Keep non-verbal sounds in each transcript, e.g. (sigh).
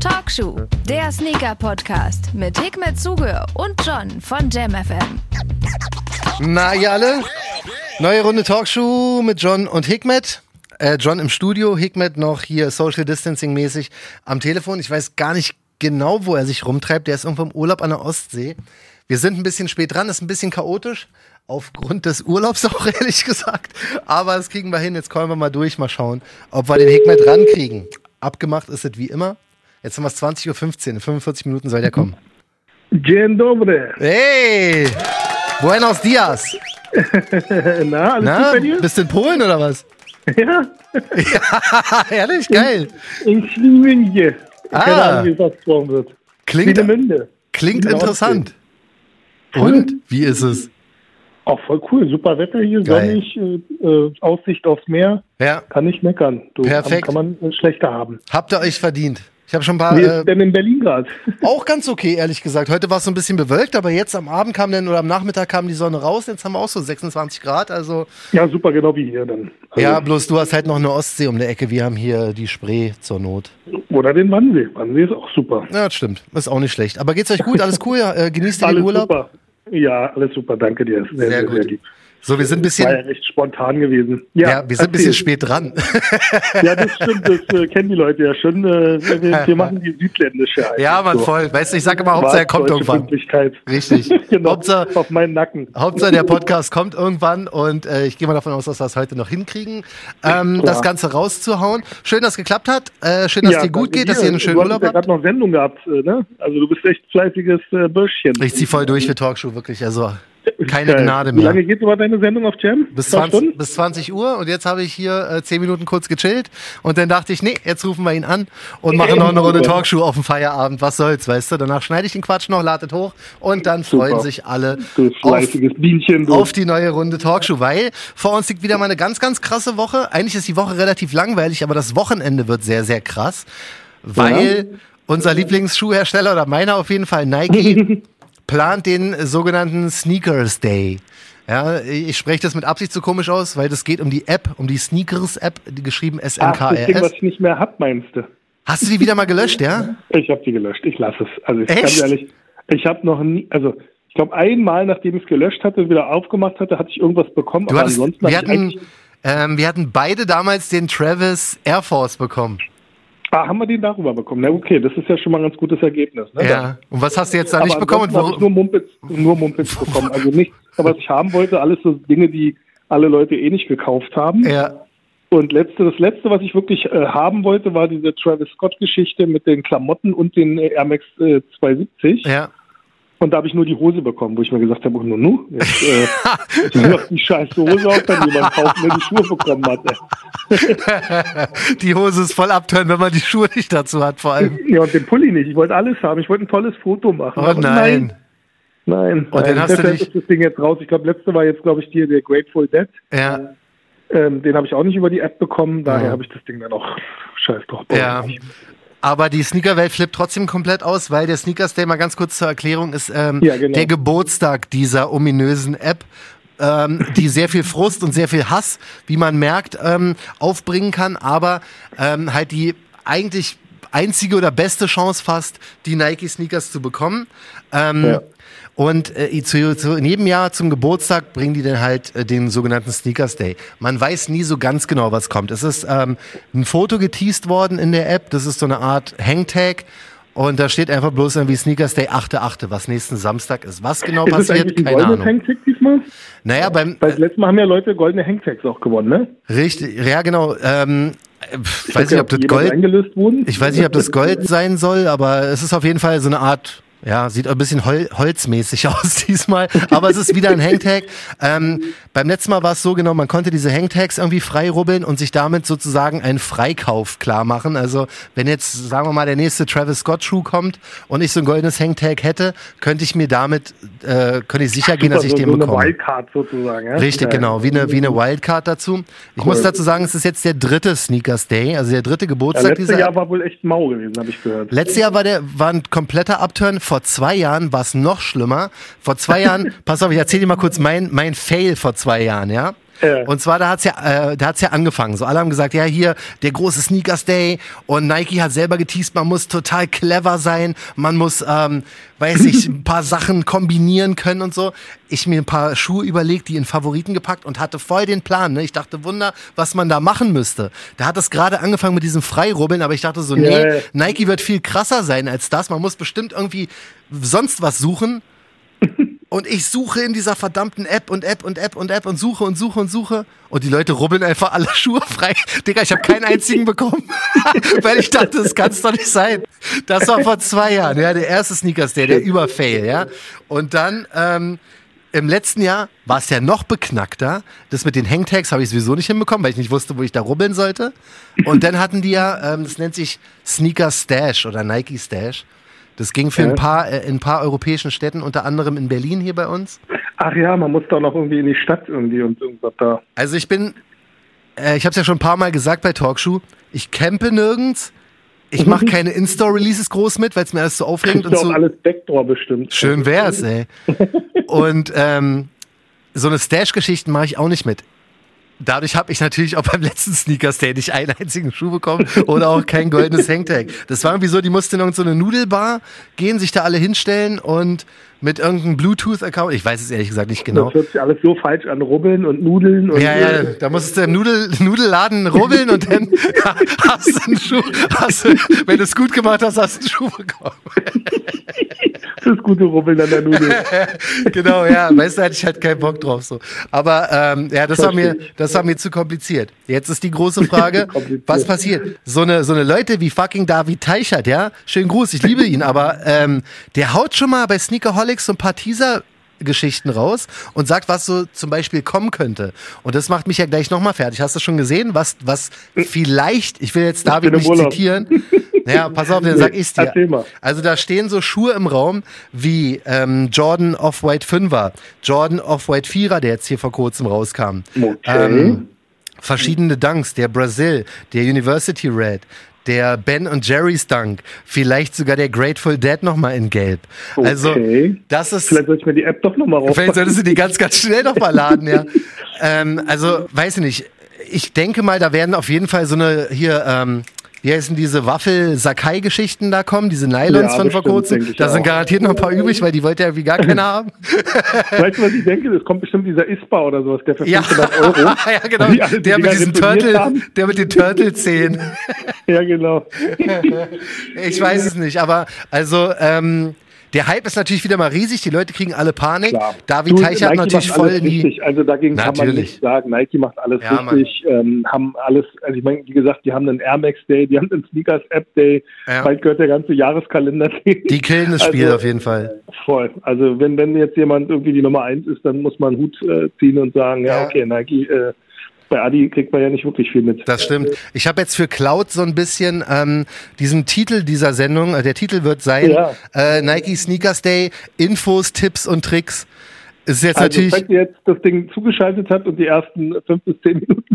Talkshow, der Sneaker-Podcast mit Hikmet Zuge und John von JamFM. Na, ihr alle? Neue Runde Talkshow mit John und Hikmet. Äh, John im Studio, Hikmet noch hier Social Distancing mäßig am Telefon. Ich weiß gar nicht genau, wo er sich rumtreibt. Der ist irgendwo im Urlaub an der Ostsee. Wir sind ein bisschen spät dran, ist ein bisschen chaotisch. Aufgrund des Urlaubs (laughs) auch ehrlich gesagt. Aber das kriegen wir hin. Jetzt kommen wir mal durch, mal schauen, ob wir den Hikmet rankriegen. Abgemacht ist es wie immer. Jetzt haben wir es 20.15 Uhr. In 45 Minuten soll der kommen. Dzień dobry. Hey! Buenos dias! (laughs) Na, alles Na, gut bei dir? bist du in Polen oder was? Ja, (laughs) Ja, ehrlich, geil. in Schliemünje. Ah. Keine Ahnung, wie es ausgesprochen wird. Klingt, Schliemünde. klingt interessant. Und? Wie ist es? Auch voll cool. Super Wetter hier, Geil. sonnig, äh, äh, Aussicht aufs Meer. Ja, Kann nicht meckern. Du, Perfekt. Kann man äh, schlechter haben. habt ihr euch verdient. Ich habe schon ein paar, Wie ist äh, denn in Berlin gerade? (laughs) auch ganz okay, ehrlich gesagt. Heute war es so ein bisschen bewölkt, aber jetzt am Abend kam dann, oder am Nachmittag kam die Sonne raus. Jetzt haben wir auch so 26 Grad, also. ja, super, genau wie hier dann. Also, Ja, bloß du hast halt noch eine Ostsee um die Ecke. Wir haben hier die Spree zur Not. Oder den Wannsee. Wannsee ist auch super. Ja, das stimmt. Ist auch nicht schlecht. Aber geht's euch gut? Alles cool? Genießt ihr den Urlaub? super. Ja, alles super. Danke dir. Sehr, Sehr sehr, sehr lieb. So, wir sind ein War ja bisschen, recht spontan gewesen. ja, wir sind ein bisschen spät dran. (laughs) Ja, das stimmt, das äh, kennen die Leute ja schon. Äh, wir, wir machen die südländische ja, man So. voll. Weißt du, ich sag immer, Hauptsache er kommt irgendwann. Richtig. (laughs) genau, Hauptsache, auf meinen Nacken. Hauptsache der Podcast kommt irgendwann und äh, ich gehe mal davon aus, dass wir es heute noch hinkriegen, ähm, Ja. das Ganze rauszuhauen. Schön, dass es geklappt hat. Äh, schön, dass Ja, dir gut geht, dass dir. ihr einen schönen du Urlaub ja habt. gerade noch Sendung gehabt, äh, ne? Also du bist echt fleißiges äh, Bürschchen. Ich zieh voll durch für Talkshow, wirklich. Also keine Geil. Gnade Wie lange mehr. geht über deine Sendung auf Jam? Bis Zwei 20, Stunden? bis 20 Uhr und jetzt habe ich hier äh, 10 Minuten kurz gechillt und dann dachte ich, nee, jetzt rufen wir ihn an und machen noch eine Runde Talkshow auf dem Feierabend. Was soll's, weißt du? Danach schneide ich den Quatsch noch, ladet hoch und dann freuen Super. sich alle auf, Bienchen. Auf die neue Runde Talkshow, weil vor uns liegt wieder mal eine ganz, ganz krasse Woche. Eigentlich ist die Woche relativ langweilig, aber das Wochenende wird sehr, sehr krass, weil unser Lieblingsschuhhersteller oder meiner auf jeden Fall Nike (laughs) plant den sogenannten Sneakers Day. Ja, ich spreche das mit Absicht so komisch aus, weil das geht um die App, um die Sneakers-App, die geschrieben Ach, das Ding, was S-N-K-R-S. ich nicht mehr hab, meinst du? Hast du die wieder mal gelöscht, ja? Ich habe die gelöscht. Ich lasse es. Also ich Echt? ganz ehrlich, ich habe noch nie, also ich glaube einmal, nachdem ich es gelöscht hatte, wieder aufgemacht hatte, hatte ich irgendwas bekommen. Du aber hattest, ansonsten wir, hatten, ähm, wir hatten beide damals den Travis Air Force bekommen. Ah, haben wir den darüber bekommen? Na okay, das ist ja schon mal ein ganz gutes Ergebnis. Ne? Ja. Und was hast du jetzt da nicht bekommen? Ich nur wo, Mumpitz, nur Mumpitz (laughs) bekommen. Also nichts, was ich haben wollte, alles so Dinge, die alle Leute eh nicht gekauft haben. ja. Und letzte, das letzte, was ich wirklich äh, haben wollte, war diese Travis Scott-Geschichte mit den Klamotten und den Air Max äh, 270. Ja. Und da habe ich nur die Hose bekommen, wo ich mir gesagt habe, oh, nu, nu, jetzt äh, (laughs) ich mach die scheiß Hose auf, wenn jemand (laughs) kaufen, der die Schuhe bekommen hat. (laughs) Die Hose ist voll abtören, wenn man die Schuhe nicht dazu hat, vor allem. Ja, und den Pulli nicht. Ich wollte alles haben. Ich wollte ein tolles Foto machen. Oh Aber nein. Nein. Und dann nein. hast du ist das Ding jetzt raus. Ich glaube, letzte war jetzt, glaube ich, dir der Grateful Dead. Ja. Ähm, den habe ich auch nicht über die App bekommen. Daher Ja. habe ich das Ding dann auch scheiß drauf. Ja. Aber die Sneakerwelt flippt trotzdem komplett aus, weil der Sneakers Day mal ganz kurz zur Erklärung ist ähm, Ja, genau. der Geburtstag dieser ominösen App. Ähm, die sehr viel Frust und sehr viel Hass, wie man merkt, ähm, aufbringen kann, aber ähm, halt die eigentlich einzige oder beste Chance fast, die Nike-Sneakers zu bekommen. Ähm, Ja. Und äh, zu, zu, in jedem Jahr zum Geburtstag bringen die dann halt äh, den sogenannten Sneakers Day. Man weiß nie so ganz genau, was kommt. Es ist ähm, ein Foto geteased worden in der App. Das ist so eine Art Hangtag. Und da steht einfach bloß irgendwie Sneakers Day 8.8., was nächsten Samstag ist. Was genau Ist passiert, keine goldenes Ahnung. Hangtag diesmal? Naja, beim, Weil das letzte Mal haben ja Leute goldene Hangtags auch gewonnen, ne? richtig, ja genau, ähm, äh, pf, weiß nicht, ob das Gold, ich weiß nicht, ob das Gold sein soll, aber es ist auf jeden Fall so eine Art, ja, sieht ein bisschen hol holzmäßig (laughs) aus diesmal, aber es ist wieder ein Hangtag. Ähm, beim letzten Mal war es so genau, man konnte diese Hangtags irgendwie freirubbeln und sich damit sozusagen einen Freikauf klar machen. Also wenn jetzt, sagen wir mal, der nächste Travis Scott Schuh kommt und ich so ein goldenes Hangtag hätte, könnte ich mir damit, äh, könnte ich sicher gehen, dass ich so, den so eine bekomme. Wildcard sozusagen. Ja? Richtig, Ja. genau, wie eine, wie eine Wildcard dazu. Ich muss dazu sagen, es ist jetzt der dritte Sneakers Day, also der dritte Ja, Geburtstag letztes dieser Jahr war wohl echt mau gewesen, habe ich gehört. Letztes Jahr war der war ein kompletter Upturn. Vor zwei Jahren war es noch schlimmer. Vor zwei Jahren, (laughs) pass auf, ich erzähle dir mal kurz mein, mein Fail vor zwei Jahren, ja. Ja. Und zwar, da hat's ja, äh, da hat's ja angefangen. So alle haben gesagt, ja hier der große Sneakers Day und Nike hat selber geteased, man muss total clever sein, man muss, ähm, weiß ich, (laughs) ein paar Sachen kombinieren können und so. Ich mir ein paar Schuhe überlegt, die in Favoriten gepackt und hatte voll den Plan. Ne? Ich dachte, Wunder, was man da machen müsste. Da hat es gerade angefangen mit diesem Freirubbeln, aber ich dachte so, nee, ja. Nike wird viel krasser sein als das. Man muss bestimmt irgendwie sonst was suchen. Und ich suche in dieser verdammten App und App und App und App und suche und suche und suche. Und die Leute rubbeln einfach alle (laughs) Schuhe frei. Digga, ich habe keinen einzigen bekommen. (laughs) Weil ich dachte, das kann doch nicht sein. Das war vor zwei Jahren, ja, der erste Sneakers Day, der Überfail, ja. Und dann, ähm, im letzten Jahr war es ja noch beknackter. Das mit den Hangtags habe ich sowieso nicht hinbekommen, weil ich nicht wusste, wo ich da rubbeln sollte. Und dann hatten die ja, ähm, das nennt sich Sneaker Stash oder Nike Stash. Das ging für ein paar, äh, in ein paar europäischen Städten, unter anderem in Berlin hier bei uns. Ach ja, man muss doch noch irgendwie in die Stadt irgendwie und irgendwas da. Also ich bin, äh, ich habe es ja schon ein paar Mal gesagt bei Talkshow, ich campe nirgends. Ich mache (laughs) keine In-Store-Releases groß mit, weil es mir alles so aufregend und so. alles Backdoor bestimmt. Schön wär's, ey. (laughs) und ähm, so eine Stash-Geschichten mache ich auch nicht mit dadurch habe ich natürlich auch beim letzten Sneakers Day nicht einen einzigen Schuh bekommen oder auch kein goldenes Hangtag. Das war irgendwie so, die mussten in so eine Nudelbar gehen, sich da alle hinstellen und mit irgendeinem Bluetooth-Account, ich weiß es ehrlich gesagt nicht genau. Das hört sich alles so falsch an, rubbeln und nudeln. Und ja, ja, da musstest du im Nudel, Nudelladen rubbeln und dann (laughs) hast du einen Schuh, hast du, wenn du es gut gemacht hast, hast du einen Schuh bekommen. (laughs) das gute Rubbeln an der Nudel. (laughs) genau, ja, weißt du, hatte ich halt keinen Bock drauf so. Aber ähm, ja, das war mir, das war mir zu kompliziert. Jetzt ist die große Frage, was passiert? So eine, so eine Leute wie fucking David Teichert, ja, schönen Gruß, ich liebe ihn, aber ähm, der haut schon mal bei Sneakerholics so ein paar Teaser Geschichten raus und sagt, was so zum Beispiel kommen könnte. Und das macht mich ja gleich nochmal fertig. Hast du schon gesehen, was, was vielleicht, ich will jetzt David nicht zitieren. (laughs) Naja, pass auf, dann sag ich's dir. Also da stehen so Schuhe im Raum wie ähm, Jordan Off-White 5er, Jordan Off-White 4er, der jetzt hier vor kurzem rauskam. Okay. Ähm, verschiedene Dunks, der Brazil, der University Red, der Ben und Jerry's Dunk, vielleicht sogar der Grateful Dead nochmal in Gelb. Also, okay. Also, das ist. Vielleicht soll ich mir die App doch nochmal raus. Vielleicht solltest du die ganz, ganz schnell nochmal laden, ja. (laughs) ähm, also, weiß ich nicht. Ich denke mal, da werden auf jeden Fall so eine hier, ähm, wie heißen diese Waffel-Sakai-Geschichten da kommen, diese Nylons ja, von vor kurzem. Da sind garantiert noch ein paar übrig, weil die wollte ja wie gar keiner (laughs) haben. weißt du, was ich denke? Es kommt bestimmt dieser ISPA oder sowas, der für 500 ja. (laughs) Euro. ja, genau. Die, der mit diesem Turtle, der mit den Turtle-Zähnen. (laughs) ja, genau. ich weiß es nicht, aber also, ähm, der Hype ist natürlich wieder mal riesig, die Leute kriegen alle Panik. Klar. David Teichert natürlich voll in die. Also dagegen natürlich. kann man nicht sagen, Nike macht alles ja, richtig, ähm, haben alles, also ich meine, wie gesagt, die haben einen Air Max Day, die haben einen Sneakers App Day, ja. bald gehört der ganze Jahreskalender. Die killen das Spiel also, auf jeden Fall. Voll. Also wenn, wenn jetzt jemand irgendwie die Nummer eins ist, dann muss man Hut äh, ziehen und sagen, ja, ja okay, Nike, äh, bei Adi kriegt man ja nicht wirklich viel mit. Das stimmt. Ich habe jetzt für Cloud so ein bisschen ähm, diesen Titel dieser Sendung, äh, der Titel wird sein ja. äh, Nike Sneakers Day, Infos, Tipps und Tricks. Ist jetzt also, natürlich. Wenn ihr jetzt das Ding zugeschaltet habt und die ersten fünf bis zehn Minuten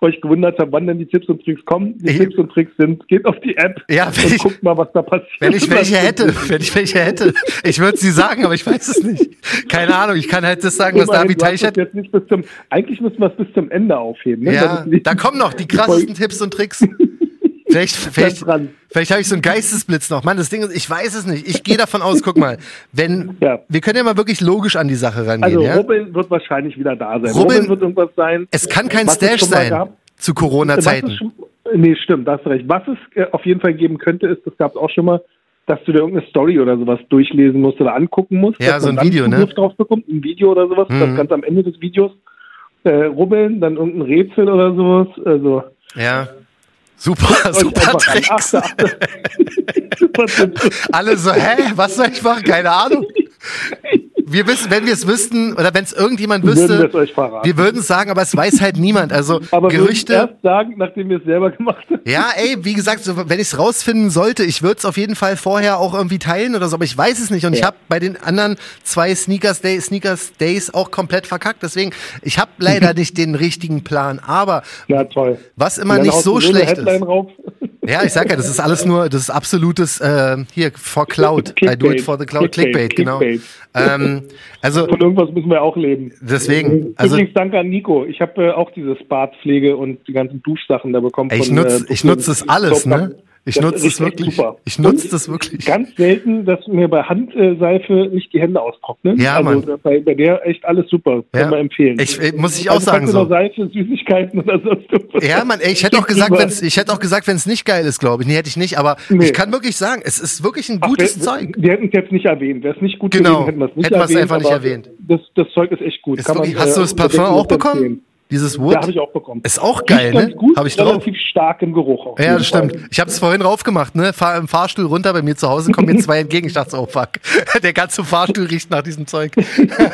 euch gewundert habt, wann denn die Tipps und Tricks kommen. Die ich, Tipps und Tricks sind, geht auf die App ja, und ich, guckt mal, was da passiert. Wenn ich welche (laughs) hätte, wenn ich welche hätte. Ich würde sie sagen, aber ich weiß es nicht. Keine Ahnung, ich kann halt das sagen, was David Teichert... Jetzt nicht bis zum, eigentlich müssen wir es bis zum Ende aufheben. Ne? Ja, da kommen noch die (laughs) krassesten Tipps und Tricks. (laughs) Vielleicht, vielleicht, vielleicht habe ich so einen Geistesblitz noch. Mann, das Ding ist, ich weiß es nicht. Ich gehe davon aus, guck mal, wenn, ja. wir können ja mal wirklich logisch an die Sache rangehen. Also ja? Robin wird wahrscheinlich wieder da sein. Robin, Robin wird irgendwas sein. Es kann kein Stash sein gab, zu Corona-Zeiten. Nee, stimmt, da hast du recht. Was es äh, auf jeden Fall geben könnte, ist, das gab es auch schon mal, dass du dir irgendeine Story oder sowas durchlesen musst oder angucken musst. Ja, so ein Video, ne? drauf bekommt, ein Video oder sowas, mhm. das ganz am Ende des Videos äh, rubbeln, dann irgendein Rätsel oder sowas. Also, ja. Super, (laughs) super Tricks. (laughs) Alle so, hä, was soll ich machen? Keine Ahnung. Wir wissen, wenn wir es wüssten oder wenn es irgendjemand wüsste, würden wir würden es sagen, aber es weiß halt niemand. Also (laughs) aber Gerüchte. erst sagen, nachdem wir es selber gemacht haben. Ja, ey, wie gesagt, so, wenn ich es rausfinden sollte, ich würde es auf jeden Fall vorher auch irgendwie teilen oder so, aber ich weiß es nicht. Und ja. ich habe bei den anderen zwei Sneakers, Day, Sneakers Days auch komplett verkackt. Deswegen, ich habe leider (laughs) nicht den richtigen Plan. Aber ja, toll. was immer nicht so schlecht ist. Rauf. Ja, ich sag ja, das ist alles nur, das ist absolutes, äh, hier, for Cloud. I do it for the Cloud. Clickbait, Clickbait, genau. Clickbait. Ähm, also, Von irgendwas müssen wir auch leben. deswegen, also, Übrigens danke an Nico. Ich habe äh, auch diese Bartpflege und die ganzen Duschsachen da bekommen. ey, ich nutze äh, ich nutz das alles, ne? Ich nutze das wirklich. super. Ich nutze das wirklich. Ganz selten, dass mir bei Handseife nicht die Hände austrocknen. Ja, also Mann. bei, bei der echt alles super. Kann Ja. man empfehlen. Ich, äh, muss ich auch also, sagen du so. Seife, Süßigkeiten oder sonst irgendwas Ja, Mann, ey, ich hätte (laughs) auch gesagt, rüber. wenn's, ich hätte auch gesagt, wenn es nicht geil ist, glaube ich. Nee, hätte ich nicht, aber Nee. ich kann wirklich sagen, es ist wirklich ein Ach, gutes wir, Zeug. Wir hätten es jetzt nicht erwähnt. Wäre es nicht gut Genau. gewesen, hätten wir es nicht Hätten wir es erwähnt. einfach nicht erwähnt. Das, das Zeug ist echt gut. Ist Kann wirklich, man, hast du äh, das Parfum unbedingt auch bekommen? empfehlen. Dieses Wood? Ja, habe ich auch bekommen. Ist auch geil, ne? gut, Hab ich drauf. relativ stark im Geruch. auf Ja, Fall. stimmt. Ich habe es vorhin raufgemacht, ne? Fahr im Fahrstuhl runter bei mir zu Hause, kommen mir (laughs) zwei entgegen. Ich dachte so, oh fuck, (laughs) der ganze Fahrstuhl riecht nach diesem Zeug.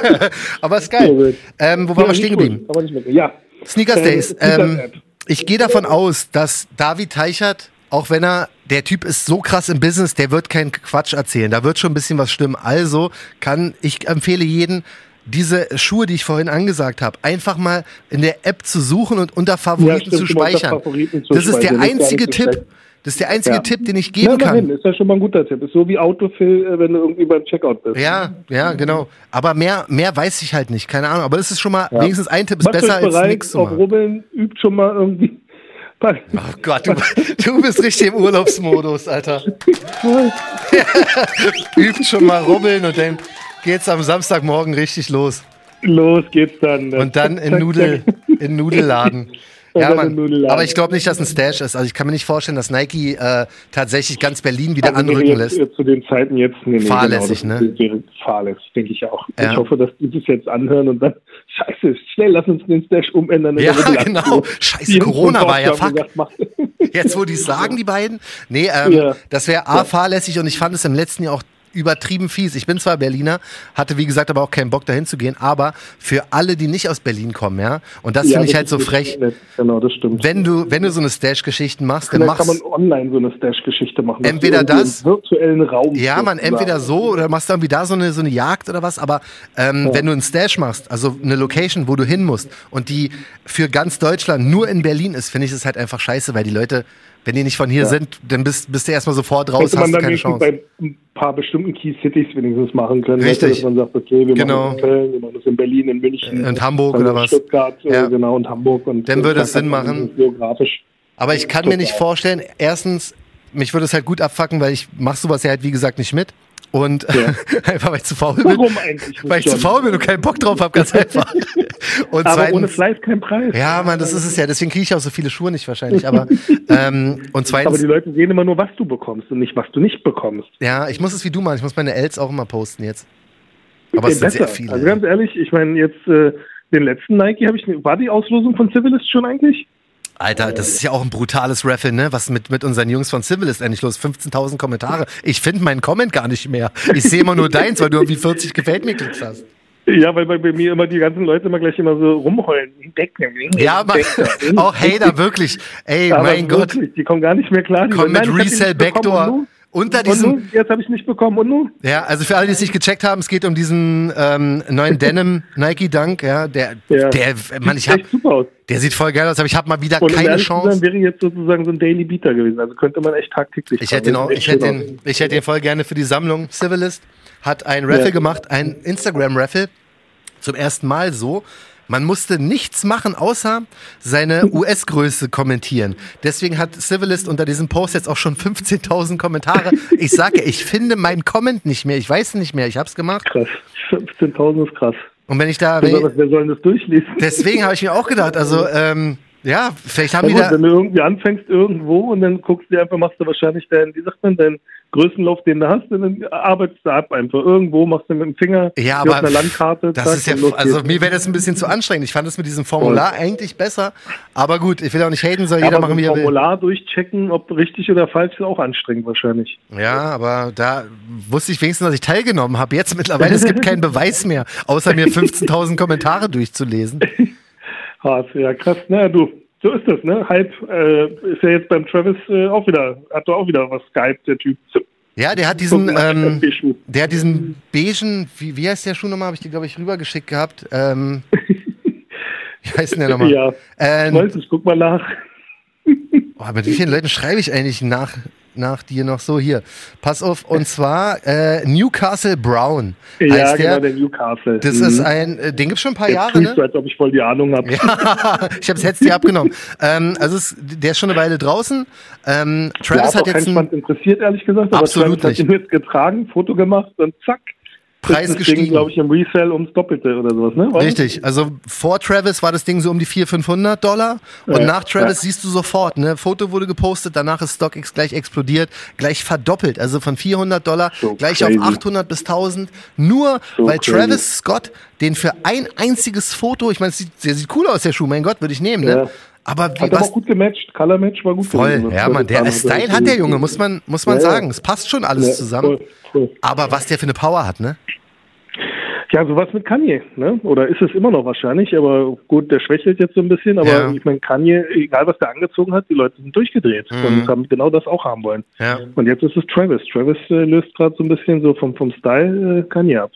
(laughs) Aber ist geil. Ähm, wo waren wir stehen geblieben? Ja. Sneakers Äh, Days. Ähm, ich gehe davon aus, dass David Teichert, auch wenn er, der Typ ist so krass im Business, der wird keinen Quatsch erzählen. Da wird schon ein bisschen was stimmen. Also kann, ich empfehle jeden, diese Schuhe, die ich vorhin angesagt habe, einfach mal in der App zu suchen und unter Favoriten stimmt, zu speichern. Favoriten zu Das ist der ist einzige so Tipp. Das ist der einzige Ja. Tipp, den ich Ja, geben immerhin, kann. ist ja schon mal ein guter Tipp. Ist so wie Autofill, äh, wenn du irgendwie beim Checkout bist. Ja, ja, genau. Aber mehr, mehr weiß ich halt nicht. Keine Ahnung. Aber das ist schon mal, Ja. wenigstens ein Tipp ist Macht besser als nichts auf. Rubbeln, übt schon mal irgendwie. Oh Gott, du, du bist richtig im Urlaubsmodus, Alter. (laughs) (laughs) Übt schon mal rubbeln und dann geht's am Samstagmorgen richtig los. Los geht's dann. Und dann in Nudel, (laughs) in Nudelladen. (laughs) Ja, Mann. Aber ich glaube nicht, dass ein Stash ist. Also ich kann mir nicht vorstellen, dass Nike äh, tatsächlich ganz Berlin wieder Also anrücken jetzt, lässt. Zu den Zeiten jetzt, nee, nee, Fahrlässig, genau, ne? fahrlässig, denke ich auch. Ja. Ich hoffe, dass die das jetzt anhören und dann, (laughs) scheiße, schnell, lass uns den Stash umändern. Ja, genau. Scheiße, Die Corona war ja, fuck. Jetzt, wo die es sagen, die beiden. Nee, ähm, Ja. das wäre A, fahrlässig und ich fand es im letzten Jahr auch übertrieben fies. Ich bin zwar Berliner, hatte wie gesagt aber auch keinen Bock dahin zu gehen, aber für alle, die nicht aus Berlin kommen, ja, und das Ja, finde ich halt so frech. Genau, das stimmt. wenn du, wenn du so eine Stash-Geschichten machst, dann Vielleicht kann machst man online so eine Stash-Geschichte machen. Entweder du irgendwie das- virtuellen Raum. Ja, man, entweder so oder machst dann wieder so eine, so eine Jagd oder was, aber ähm, wenn du einen Stash machst, also eine Location, wo du hin musst und die für ganz Deutschland nur in Berlin ist, finde ich es halt einfach scheiße, weil die Leute, wenn die nicht von hier sind, dann bist, bist du erstmal sofort raus, man hast du dann keine Chance. bei ein paar bestimmten Key Cities wenigstens machen können. Richtig. Dass man sagt, okay, wir Genau. machen das in Köln, wir machen das in Berlin, in München. Und Hamburg oder in was. Stuttgart, äh, Ja. genau, und Hamburg. Und Dann würde es Sinn man machen. Geografisch. Aber ich kann mir nicht vorstellen, erstens, mich würde es halt gut abfacken, weil ich mach sowas ja halt wie gesagt nicht mit. Und Ja. (laughs) einfach weil ich zu faul bin. Warum eigentlich Weil ich zu faul bin und keinen Bock drauf habe, ganz (laughs) einfach. Und Aber ohne zweitens, Fleiß kein Preis. ja, Mann, das ist es ja. Deswegen kriege ich auch so viele Schuhe nicht wahrscheinlich. Aber (laughs) ähm, und Aber zweitens, die Leute sehen immer nur, was du bekommst und nicht, was du nicht bekommst. ja, ich muss es wie du machen. Ich muss meine Els auch immer posten jetzt. Aber es Ey, sind sehr viele. Also ganz ehrlich, ich meine, jetzt äh, den letzten Nike habe ich. War die Auslosung von Civilist schon eigentlich? Alter, das ist ja auch ein brutales Raffle, ne? Was mit, mit unseren Jungs von Civilist endlich los? 15.000 Kommentare. Ich finde meinen Comment gar nicht mehr. Ich sehe immer nur deins, weil du irgendwie 40 gefällt mir Klicks hast. Ja, weil bei, bei mir immer die ganzen Leute immer gleich immer so rumheulen. Ja, man, auch Hater, wirklich. Ey, (laughs) Aber mein Gott. wirklich, Die kommen gar nicht mehr klar. Die Komm sagen, mit Resell. Backdoor. Unter nun? Und diesem, nun? Jetzt habe ich nicht bekommen. Und nun? ja, also für alle, die es nicht gecheckt haben, es geht um diesen ähm, neuen Denim (laughs) Nike Dunk, ja, der, Ja. der, Mann, ich Sieht hab, echt super aus. der sieht voll geil aus, aber ich habe mal wieder Und keine Chance. wäre jetzt sozusagen so ein Daily Beater gewesen. Also könnte man echt tagtäglich Ich hätte den auch, ich hätte den, ich hätte den voll gerne für die Sammlung. Civilist hat ein Raffle Ja. gemacht, ein Instagram-Raffle. Zum ersten Mal so. Man musste nichts machen, außer seine (laughs) US-Größe kommentieren. Deswegen hat Civilist unter diesem Post jetzt auch schon 15.000 Kommentare. Ich sage, ich finde meinen Comment nicht mehr. Ich weiß nicht mehr. Ich habe es gemacht. Krass. 15.000 ist krass. Und wenn ich da, wenn soll, ich, wer soll denn das durchlesen? deswegen habe ich mir auch gedacht, also ähm, ja, vielleicht haben Ja, die gut, da. wenn du irgendwie anfängst irgendwo und dann guckst du dir einfach, machst du wahrscheinlich deinen, wie sagt man, deinen Größenlauf, den du hast, und dann arbeitest du ab einfach. Irgendwo machst du mit dem Finger Ja, aber auf einer Landkarte. das zack, ist ja, also mir wäre das ein bisschen zu anstrengend. Ich fand es mit diesem Formular eigentlich besser. Aber gut, ich will auch nicht haten, soll Ja, jeder machen, wie er will. Formular durchchecken, ob richtig oder falsch, ist auch anstrengend wahrscheinlich. Ja, aber da wusste ich wenigstens, dass ich teilgenommen habe. Jetzt mittlerweile, es gibt keinen (laughs) Beweis mehr, außer mir 15.000 Kommentare durchzulesen. (laughs) Hart, ja krass. Naja, du, so ist das, ne? Hype äh, ist ja jetzt beim Travis äh, auch wieder, hat doch auch wieder was Skype, der Typ. Ja, der hat diesen, ähm, der hat diesen beigen, wie, wie heißt der Schuh nochmal? Habe ich dir, glaube ich, rübergeschickt gehabt. Ähm, (laughs) wie heißt denn der nochmal? Ja, Ähm, ich weiß nicht, guck mal nach. Oh, mit wie vielen Leuten schreibe ich eigentlich nach, nach dir noch so hier? Pass auf, und zwar äh, Newcastle Brown. Ja, genau, der. der Newcastle. Das Mhm. ist ein, äh, den gibt's schon ein paar Jetzt Jahre, tust ne? du, als ob ich voll die Ahnung habe. Ja, (laughs) ich habe es jetzt dir abgenommen. ähm, also es, der ist schon eine Weile draußen. Ähm, Ja, Travis hat hat auch jetzt einen Spand interessiert, ehrlich gesagt. Aber Absolut Travis hat ihn jetzt getragen, Foto gemacht und zack. Preis das gestiegen. Glaube ich, im Resell ums Doppelte oder sowas, ne? Oder? Richtig, also vor Travis war das Ding so um die 400, 500 Dollar und Ja, nach Travis ja. siehst du sofort, ne, Foto wurde gepostet, danach ist StockX gleich explodiert, gleich verdoppelt, also von 400 Dollar So gleich crazy. auf 800 bis 1000, nur So weil crazy. Travis Scott den für ein einziges Foto, ich meine, der sieht cool aus, der Schuh, mein Gott, würde ich nehmen, ne? Aber wie, Hat aber was, auch gut gematcht. Color Match war gut. voll, gewesen. ja, man, der Style hat der Junge, muss man, muss man ja. sagen, es passt schon alles Ja, zusammen, voll, voll. aber was der für eine Power hat, ne? Ja, sowas mit Kanye, ne? Oder ist es immer noch wahrscheinlich, aber gut, der schwächelt jetzt so ein bisschen, aber Ja. ich meine, Kanye, egal was der angezogen hat, die Leute sind durchgedreht Mhm. und haben genau das auch haben wollen. Ja. Und jetzt ist es Travis. Travis äh, löst gerade so ein bisschen so vom, vom Style äh, Kanye ab.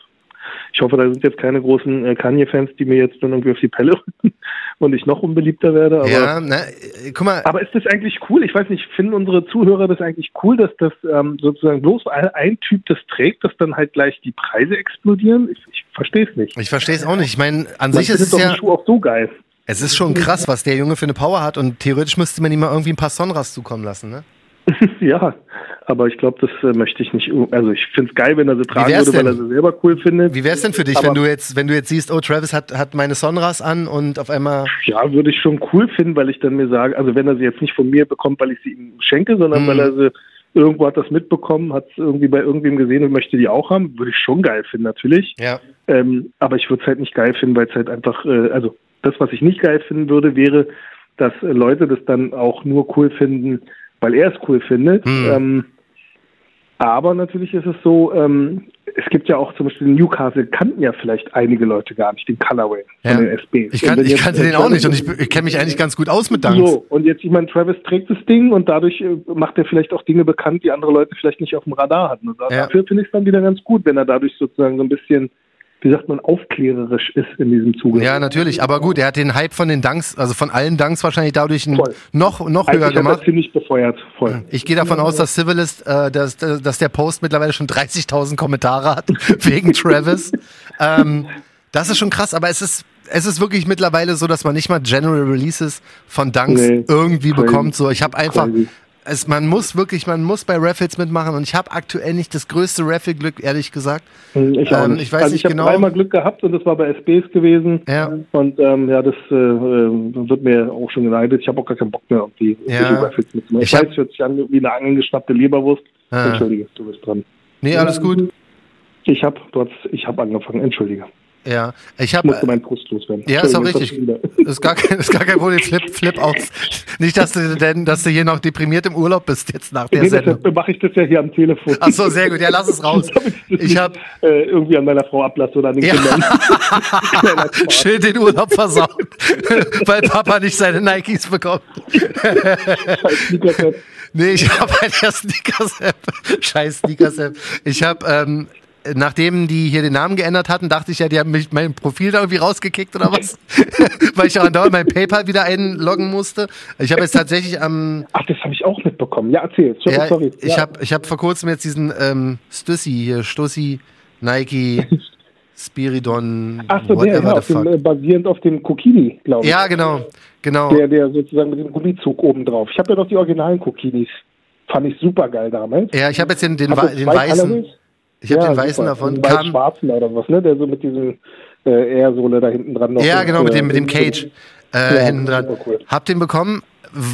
Ich hoffe, da sind jetzt keine großen äh, Kanye-Fans, die mir jetzt dann irgendwie auf die Pelle rücken und ich noch unbeliebter werde. Aber, Ja, äh, guck mal, aber ist das eigentlich cool? Ich weiß nicht, finden unsere Zuhörer das eigentlich cool, dass das ähm, sozusagen bloß ein, Typ das trägt, dass dann halt gleich die Preise explodieren? Ich, ich verstehe es nicht. ich verstehe es auch nicht. Ich meine, an Man sich ist es doch ja, Schuh auch so geil. es ist schon krass, was der Junge für eine Power hat und theoretisch müsste man ihm mal irgendwie ein paar Sonras zukommen lassen, ne? (laughs) ja, aber ich glaube, das äh, möchte ich nicht. Also ich finde es geil, wenn er sie tragen würde, weil er denn? sie selber cool findet. Wie wär's denn für dich, Aber- wenn du jetzt, wenn du jetzt siehst, oh, Travis hat, hat meine Sonras an und auf einmal, Ja, würde ich schon cool finden, weil ich dann mir sage, also wenn er sie jetzt nicht von mir bekommt, weil ich sie ihm schenke, sondern Mhm. weil er sie irgendwo hat das mitbekommen, hat es irgendwie bei irgendwem gesehen und möchte die auch haben, würde ich schon geil finden, natürlich. ja, Ähm, aber ich würde es halt nicht geil finden, weil es halt einfach, äh, also das, was ich nicht geil finden würde, wäre, dass Leute das dann auch nur cool finden, weil er es cool findet. Hm. Ähm, aber natürlich ist es so, ähm, es gibt ja auch zum Beispiel Newcastle, kannten ja vielleicht einige Leute gar nicht, den Colorway Ja. von den SBs. ich, kann, ich jetzt- kannte den auch nicht und ich, ich kenne mich eigentlich ganz gut aus mit Dunks. so, und jetzt, ich meine, Travis trägt das Ding und dadurch äh, macht er vielleicht auch Dinge bekannt, die andere Leute vielleicht nicht auf dem Radar hatten. Und Ja. dafür finde ich es dann wieder ganz gut, wenn er dadurch sozusagen so ein bisschen, wie sagt man, aufklärerisch ist in diesem Zuge. Ja, natürlich, aber gut, er hat den Hype von den Dunks, also von allen Dunks wahrscheinlich dadurch noch, noch höher Eigentlich hat er gemacht. ziemlich befeuert, voll. Ich gehe davon aus, dass Civilist, äh, dass, dass der Post mittlerweile schon 30.000 Kommentare hat (laughs) wegen Travis. ähm, das ist schon krass, aber es ist, es ist wirklich mittlerweile so, dass man nicht mal General Releases von Dunks Nee, irgendwie crazy. bekommt. So, ich habe einfach, Crazy. Es, man muss wirklich, man muss bei Raffles mitmachen und ich habe aktuell nicht das größte Raffle-Glück, ehrlich gesagt. Ich, auch Ähm, ich weiß also nicht ich habe genau. dreimal Glück gehabt und das war bei SBs gewesen. Ja. Und ähm, ja, das äh, äh, wird mir auch schon geleitet. Ich habe auch gar keinen Bock mehr auf die Ja. Raffles mitzumachen. Ich, Ich weiß, es hört sich an wie eine angeschnappte Leberwurst. Ah. Entschuldige, du bist dran. Nee, alles gut. Ich habe, ich habe angefangen. Entschuldige. Ja, ich habe musste meinen Frust loswerden. Ja, ist auch richtig. Ist gar kein, ist gar kein Problem. Flip, flip aus. Nicht, dass du denn, dass du hier noch deprimiert im Urlaub bist jetzt nach der Nee, Sendung. deshalb mache ich das ja hier am Telefon. Ach so, sehr gut. Ja, lass es raus. (laughs) Ich nicht, hab äh, irgendwie an meiner Frau ablasse oder an den Ja. Kindern. (laughs) Schön den Urlaub versaut, (laughs) weil Papa nicht seine Nikes bekommt. Scheiß. Nee, ich habe halt der Sneakers-App. Scheiß Sneakers-App. Ich habe, ähm, nachdem die hier den Namen geändert hatten, dachte ich ja, die haben mich mein Profil da irgendwie rausgekickt oder was. (laughs) Weil ich auch andauernd mein PayPal wieder einloggen musste. Ich habe jetzt tatsächlich am, Ach, das habe ich auch mitbekommen. Ja, erzähl. Sorry, Ja, sorry. ich ja. habe ich hab vor kurzem jetzt diesen ähm, Stussy hier, Stussi, Nike, (laughs) Spiridon, Ach so, der, the auf dem, äh, basierend auf dem Kokini, glaube ich. Ja, genau, genau. Der, der sozusagen mit dem Gummizug oben drauf. Ich habe ja noch die originalen Kokinis. Fand ich super geil damals. Ja, ich habe jetzt den, den, den weißen, Colorways. Ich habe Ja, den weißen super. davon. Den Kam, weiß-schwarzen oder was, ne? Der so mit diesem äh, Airsohle da hinten dran noch. ja, genau, mit äh, dem, mit dem Cage äh, Ja, hinten dran. cool. Hab den bekommen.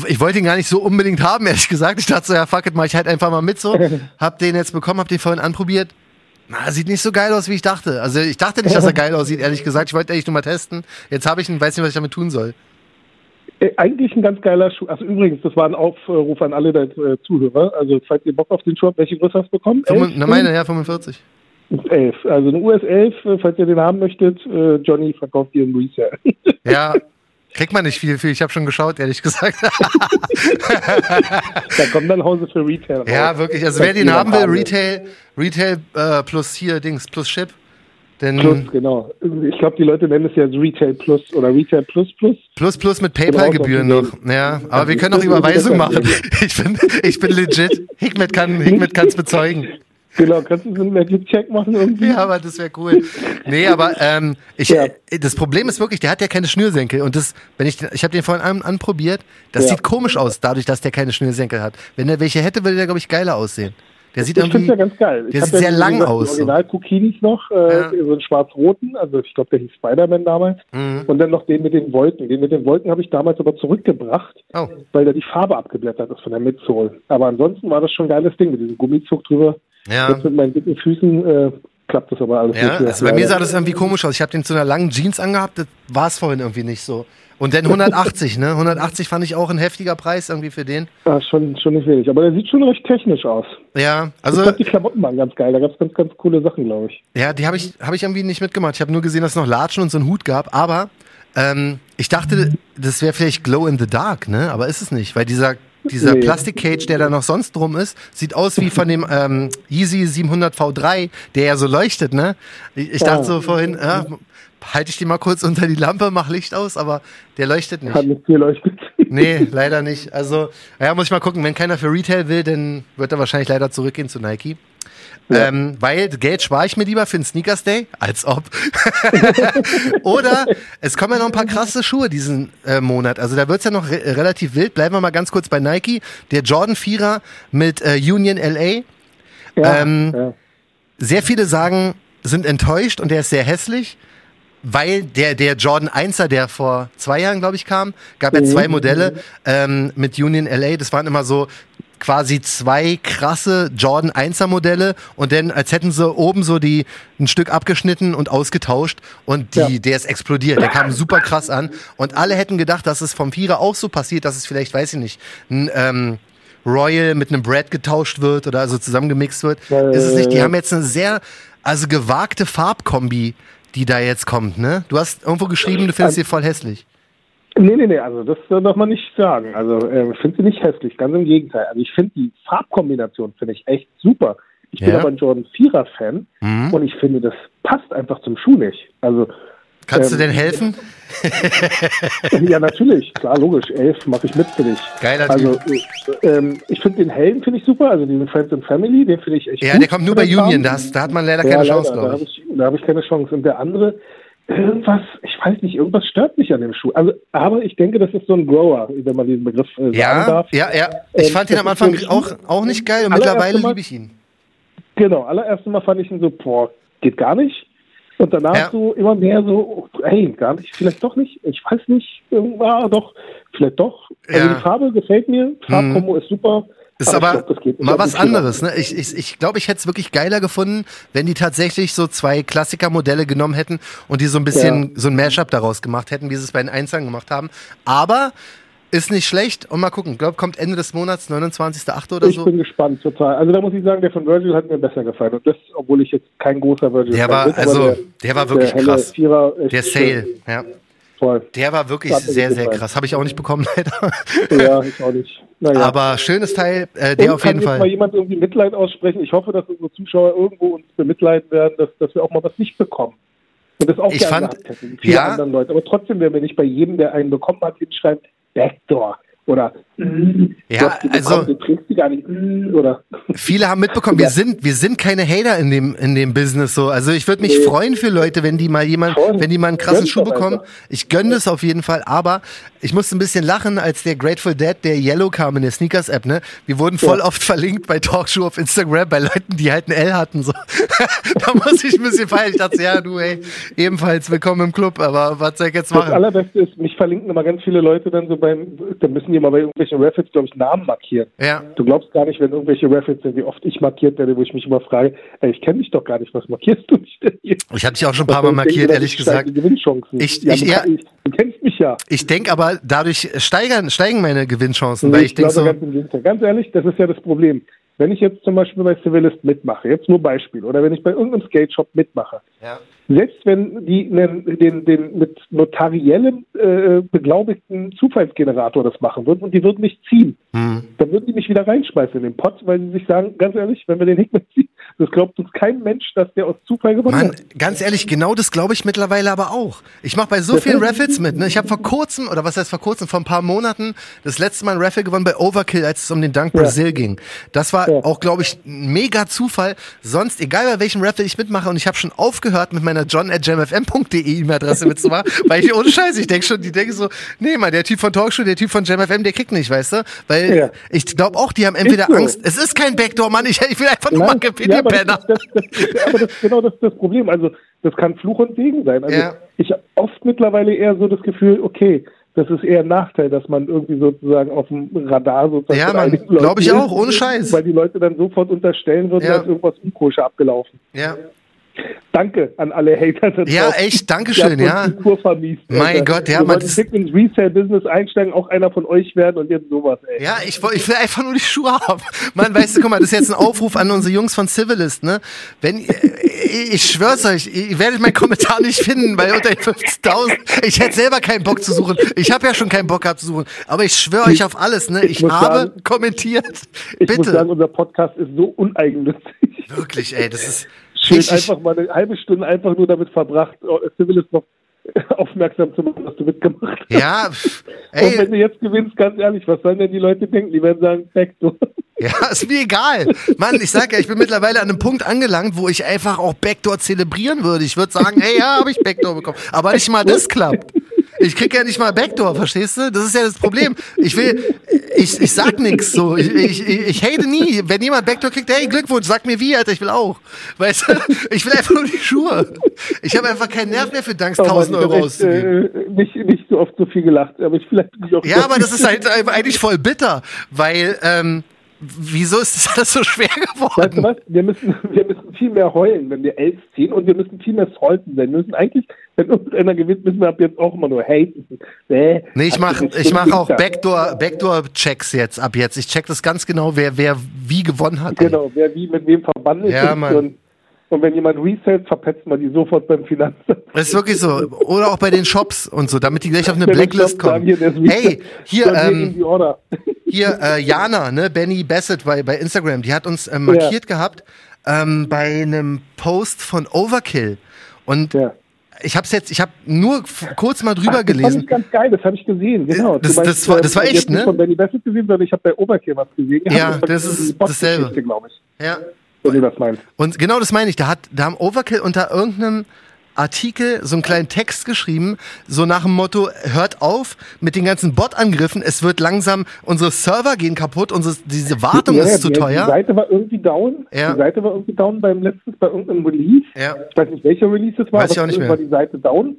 Ich wollte ihn gar nicht so unbedingt haben, (laughs) ehrlich gesagt. Ich dachte so, ja, fuck it, mach ich halt einfach mal mit so. (laughs) Hab den jetzt bekommen, hab den vorhin anprobiert. Na, sieht nicht so geil aus, wie ich dachte. Also ich dachte nicht, dass er (laughs) geil aussieht, ehrlich gesagt. Ich wollte eigentlich nur mal testen. Jetzt habe ich ihn, weiß nicht, was ich damit tun soll. Äh, eigentlich ein ganz geiler Schuh. Also übrigens, das war ein Aufruf an alle der äh, Zuhörer. Also falls ihr Bock auf den Schuh habt, welche Größe hast du bekommen? Na, meine, ja, 45. 11. Also eine US 11, äh, falls ihr den haben möchtet. Äh, Johnny verkauft ihr im Resale. Ja, kriegt man nicht viel für. Ich habe schon geschaut, ehrlich gesagt. (laughs) da kommt dann Hause für Retail raus. ja, wirklich. Also wer den haben will, will. Retail, Retail äh, plus hier Dings, plus Chip. Denn Plus, genau. Ich glaube, die Leute nennen es ja Retail Plus oder Retail Plus Plus. Plus Plus mit PayPal-Gebühren noch. Ja, aber wir können auch Überweisung machen. (laughs) Ich bin, ich bin legit. Hikmet kann Hikmet kann's bezeugen. Genau, kannst du so einen Magic-Check machen irgendwie? Ja, aber das wäre cool. Nee, aber ähm, ich, Ja. äh, das Problem ist wirklich, der hat ja keine Schnürsenkel. Und das, wenn ich, ich habe den vorhin an, anprobiert, das Ja. sieht komisch aus, dadurch, dass der keine Schnürsenkel hat. Wenn er welche hätte, würde der, glaube ich, geiler aussehen. Der sieht Ich finde irgendwie, ja ganz geil. Ich der hab sieht sehr ja, lang gesagt, aus, so. Original Kukinis noch, äh, Ja. so einen schwarz-roten, also ich glaube, der hieß Spider-Man damals. Mhm. Und dann noch den mit den Wolken. Den mit den Wolken habe ich damals aber zurückgebracht, Oh. weil da die Farbe abgeblättert ist von der Midsole. Aber ansonsten war das schon ein geiles Ding mit diesem Gummizug drüber. Ja. Jetzt mit meinen dicken Füßen äh, klappt das aber alles Ja, nicht mehr. also bei mir sah das irgendwie komisch aus. Ich habe den zu einer langen Jeans angehabt, das war es vorhin irgendwie nicht so. Und dann 180, ne? 180 fand ich auch ein heftiger Preis irgendwie für den. Ah, schon, schon nicht wenig. Aber der sieht schon recht technisch aus. Ja, ich also fand die Klamotten waren ganz geil. Da gab es ganz, ganz coole Sachen, glaube ich. Ja, die habe ich, hab ich irgendwie nicht mitgemacht. Ich habe nur gesehen, dass es noch Latschen und so einen Hut gab. Aber ähm, ich dachte, das wäre vielleicht Glow in the Dark, ne? Aber ist es nicht, weil dieser, dieser Nee. Plastikcage, der da noch sonst drum ist, sieht aus wie von dem ähm, Yeezy 700 V3, der ja so leuchtet, ne? Ich, ich dachte Ja. so vorhin, ja, halte ich die mal kurz unter die Lampe, mach Licht aus, aber der leuchtet nicht. Hat nicht viel leuchtet. Nee, leider nicht. Also, ja, muss ich mal gucken. Wenn keiner für Retail will, dann wird er wahrscheinlich leider zurückgehen zu Nike. Ja. Ähm, weil Geld spare ich mir lieber für den Sneakers Day, als ob. (laughs) Oder es kommen ja noch ein paar krasse Schuhe diesen äh, Monat. Also da wird's ja noch re relativ wild. Bleiben wir mal ganz kurz bei Nike. Der Jordan 4er mit äh, Union LA. Ja, Ähm, ja. Sehr viele sagen, sind enttäuscht und der ist sehr hässlich, weil der, der Jordan 1er, der vor zwei Jahren, glaube ich, kam, gab ja zwei Modelle ähm, mit Union LA. Das waren immer so quasi zwei krasse Jordan 1er Modelle und dann als hätten sie oben so die ein Stück abgeschnitten und ausgetauscht und die, Ja. der ist explodiert. Der kam super krass an und alle hätten gedacht, dass es vom Vierer auch so passiert, dass es vielleicht, weiß ich nicht, ein ähm, Royal mit einem Brad getauscht wird oder also zusammengemixt wird. Ja, ist es nicht. Die haben jetzt eine sehr, also gewagte Farbkombi, die da jetzt kommt, ne? Du hast irgendwo geschrieben, du findest sie voll hässlich. Nee, nee, nee, also das äh, darf man nicht sagen. Also äh, ich finde sie nicht hässlich, ganz im Gegenteil. Also ich finde die Farbkombination finde ich echt super. Ich bin Ja. aber ein Jordan 4er Fan Mhm. und ich finde, das passt einfach zum Schuh nicht. Also Kannst du Ähm, denn helfen? (laughs) ja, natürlich, klar, logisch. Elf mache ich mit für dich. Geiler Also äh, ähm, ich finde den Helm finde ich super, also diesen Friends and Family, den finde ich echt Ja, gut. der kommt nur bei Union, da, da hat man leider Ja, keine leider, Chance, da glaube habe ich. ich, da habe ich keine Chance. Und der andere, irgendwas, ich weiß nicht, irgendwas stört mich an dem Schuh. Also, aber ich denke, das ist so ein Grower, wenn man diesen Begriff äh, sagen Ja, darf. ja, ja. Ich Ähm, fand ihn das am so Anfang auch, auch nicht geil und Allererste mittlerweile liebe ich ihn. Genau, allererst Mal fand ich ihn so, boah, geht gar nicht. Und danach Ja. so immer mehr so, hey, gar nicht, vielleicht doch nicht. Ich weiß nicht, irgendwann doch, vielleicht doch. Also Ja. Mhm. die Farbe gefällt mir, Farbkombo ist super. Ist ich aber glaub, mal was anderes. Ne? Ich ich, ich, glaube, ich hätte es wirklich geiler gefunden, wenn die tatsächlich so zwei Klassikermodelle genommen hätten und die so ein bisschen so ein Mashup daraus gemacht hätten, wie sie es bei den Einzelnen gemacht haben. Aber ist nicht schlecht. Und mal gucken. Ich glaube, kommt Ende des Monats, 29.8. oder Ich so. bin gespannt, total. Also da muss ich sagen, der von Virgil hat mir besser gefallen. Und das, obwohl ich jetzt kein großer Virgil Der war, bin, also, der war wirklich helle krass. Vierer, Der Sale, ja. Der war wirklich sehr, sehr gefallen. krass. Habe ich auch nicht bekommen, (laughs) leider. Ja, ich auch nicht. Naja. Aber schönes Teil, äh, der Und auf kann jeden jetzt mal Fall. jemand irgendwie Mitleid aussprechen? Ich hoffe, dass unsere Zuschauer irgendwo uns bemitleiden werden, dass, dass wir auch mal was nicht bekommen. Und das auch Ich fand- gehabt hätten, ja. anderen Leute. Aber trotzdem werden wir nicht bei jedem, der einen bekommen hat, hinschreiben, Backdoor. Oder, Ja, du also- oder. Viele haben mitbekommen, wir sind, wir sind keine Hater in dem, in dem Business so. Also ich würde mich Nee. freuen für Leute, wenn die mal jemand, wenn die mal einen krassen Schuh bekommen. einfach. Ich gönne das auf jeden Fall, aber ich musste ein bisschen lachen, als der Grateful Dead, der Yellow kam in der Sneakers App, ne? Wir wurden voll Ja. oft verlinkt bei Talkshow auf Instagram bei Leuten, die halt ein L hatten, so. (laughs) da muss ich ein bisschen feiern. Ich dachte, ja, du, ey, ebenfalls willkommen im Club, aber was soll ich jetzt Das machen? Allerbeste ist, mich verlinken immer ganz viele Leute dann so beim, da müssen die mal bei irgendwelchen Raffits, glaube ich, Namen markieren. Ja. Du glaubst gar nicht, wenn irgendwelche Raffits sind, wie oft ich markiert werde, wo ich mich immer frage, ey, ich kenne dich doch gar nicht, was markierst du mich denn hier? Ich habe dich auch schon ein paar Mal Ich denke, markiert, dass ehrlich ich gesagt. Ich- ja, ich- ja. ich, du kennst mich ja. Ich denke aber, dadurch steigern, steigen meine Gewinnchancen, weil ich, glaube denke so, ganz. Ganz ehrlich, das ist ja das Problem. Wenn ich jetzt zum Beispiel bei Civilist mitmache, jetzt nur Beispiel, oder wenn ich bei irgendeinem Skate Shop mitmache, ja. selbst wenn die einen, den, den mit notariellem äh, beglaubigten Zufallsgenerator das machen würden und die würden mich ziehen, Hm. dann würden die mich wieder reinschmeißen in den Pott, weil sie sich sagen, ganz ehrlich, wenn wir den Hickman ziehen, Das glaubt uns kein Mensch, dass der aus Zufall gewonnen Mann, hat. ganz ehrlich, genau das glaube ich mittlerweile aber auch. Ich mache bei so vielen Raffles mit. Ne? Ich habe vor kurzem, oder was heißt vor kurzem, vor ein paar Monaten, das letzte Mal ein Raffle gewonnen bei Overkill, als es um den Dunk Brasil ging. Das war Ja. auch, glaube ich, ein mega Zufall. Sonst, egal bei welchem Raffle ich mitmache, und ich habe schon aufgehört, mit meiner john.jamfm.de E-Mail-Adresse mitzumachen, (laughs) weil ich ohne Scheiß, ich denke schon, die denken so, nee, Mann, der Typ von Talkshow, der Typ von JamFM, der kriegt nicht, weißt du? Weil Ja. ich glaube auch, die haben entweder so. Angst, es ist kein Backdoor, Mann, ich, ich will einfach nur mal gewinnen, ja, aber das, Penner. das, das, das, aber das ist genau das, das Problem. Also das kann Fluch und Segen sein. Also Ja. ich habe oft mittlerweile eher so das Gefühl, okay, das ist eher ein Nachteil, dass man irgendwie sozusagen auf dem Radar sozusagen Ja, von Mann, einigen Leuten glaub ich auch, ohne Scheiß. Weil die Leute dann sofort unterstellen würden, Ja. da ist irgendwas unkoscher abgelaufen. Ja. Danke an alle Hater Ja, draußen. echt, Dankeschön, ja. Kur vermiest. Mein Alter. Gott, ja, man, dick ins Resale-Business einsteigen, auch einer von euch werden und jetzt sowas, ey. Ja, ich, ich will einfach nur die Schuhe haben. Mann, weißt du, guck mal, das ist jetzt ein Aufruf an unsere Jungs von Civilist, ne? Wenn, äh, ich schwör's euch, ihr werdet meinen Kommentar nicht finden, weil unter den 50.000, ich hätte selber keinen Bock zu suchen. Ich habe ja schon keinen Bock gehabt zu suchen. Aber ich schwöre euch auf alles, ne? Ich muss habe sagen- kommentiert. Ich muss Bitte. sagen, unser Podcast ist so uneigennützig. Wirklich, ey, das ist Schön richtig. einfach mal eine halbe Stunde einfach nur damit verbracht, äh, Civilist noch (laughs) aufmerksam zu machen, was du mitgemacht hast. Ja, pff, (laughs) Und wenn ey, du jetzt gewinnst, ganz ehrlich, was sollen denn die Leute denken? Die werden sagen, Backdoor. (laughs) ja, ist mir egal. Mann, ich sag ja, ich bin mittlerweile an einem Punkt angelangt, wo ich einfach auch Backdoor zelebrieren würde. Ich würde sagen, ey, ja, habe ich Backdoor bekommen. Aber nicht mal das klappt. Ich krieg ja nicht mal Backdoor, verstehst du? Das ist ja das Problem. Ich will, ich, ich sag nix so. Ich, ich, ich hate nie. Wenn jemand Backdoor kriegt, hey, Glückwunsch, sag mir wie, Alter, ich will auch. Weißt du? Ich will einfach nur die Schuhe. Ich habe einfach keinen Nerv mehr für Danks 1000 Euro auszugeben. äh, nicht, nicht so oft so viel gelacht, aber ich vielleicht bin ich auch Ja, aber das ist halt eigentlich voll bitter, weil, ähm, wieso ist das alles so schwer Weißt du geworden? was? Wir müssen, wir müssen viel mehr heulen, wenn wir elf ziehen und wir müssen viel mehr salten sein. Wir müssen eigentlich, wenn irgendeiner gewinnt, müssen wir ab jetzt auch immer nur haten. Nee, Nee, ich mach, Ach, das ist ich mach auch bitter. Backdoor, Backdoor-Checks jetzt ab jetzt. Ich check das ganz genau, wer, wer wie gewonnen hat. ey. Genau, wer wie mit wem verbandelt Ja, ist. Mann. Und, und wenn jemand resellt, verpetzt man die sofort beim Finanzamt. Das ist wirklich so. Oder auch bei den Shops und so, damit die gleich auf eine (laughs) Blacklist kommen. hier, Hey, hier, (laughs) ähm, (laughs) hier, äh, Jana, ne, Benny Bassett bei, bei Instagram, die hat uns äh, markiert gehabt ähm, bei einem Post von Overkill. Und Ja. ich hab's jetzt, ich habe nur kurz mal drüber Das fand gelesen. ich ganz geil, das habe ich gesehen. Genau. Das- das war- das war äh, echt, jetzt nicht ne? von Benny Bassett gesehen, sondern ich habe bei Overkill was gesehen. Ja, das die ist dasselbe. glaube ich. Ja. Du das meinst. Und genau das meine ich. Da, hat, da haben Overkill unter irgendeinem Artikel so einen kleinen Text geschrieben, so nach dem Motto, hört auf mit den ganzen Bot-Angriffen, es wird langsam, unsere Server gehen kaputt, unsere, diese Wartung Ja, ist zu die, Die teuer. Seite war irgendwie down. Ja. Die Seite war irgendwie down beim letzten, bei irgendeinem Release. Ja. Ich weiß nicht, welcher Release es war, Weiß ich aber auch nicht mehr. war die Seite down.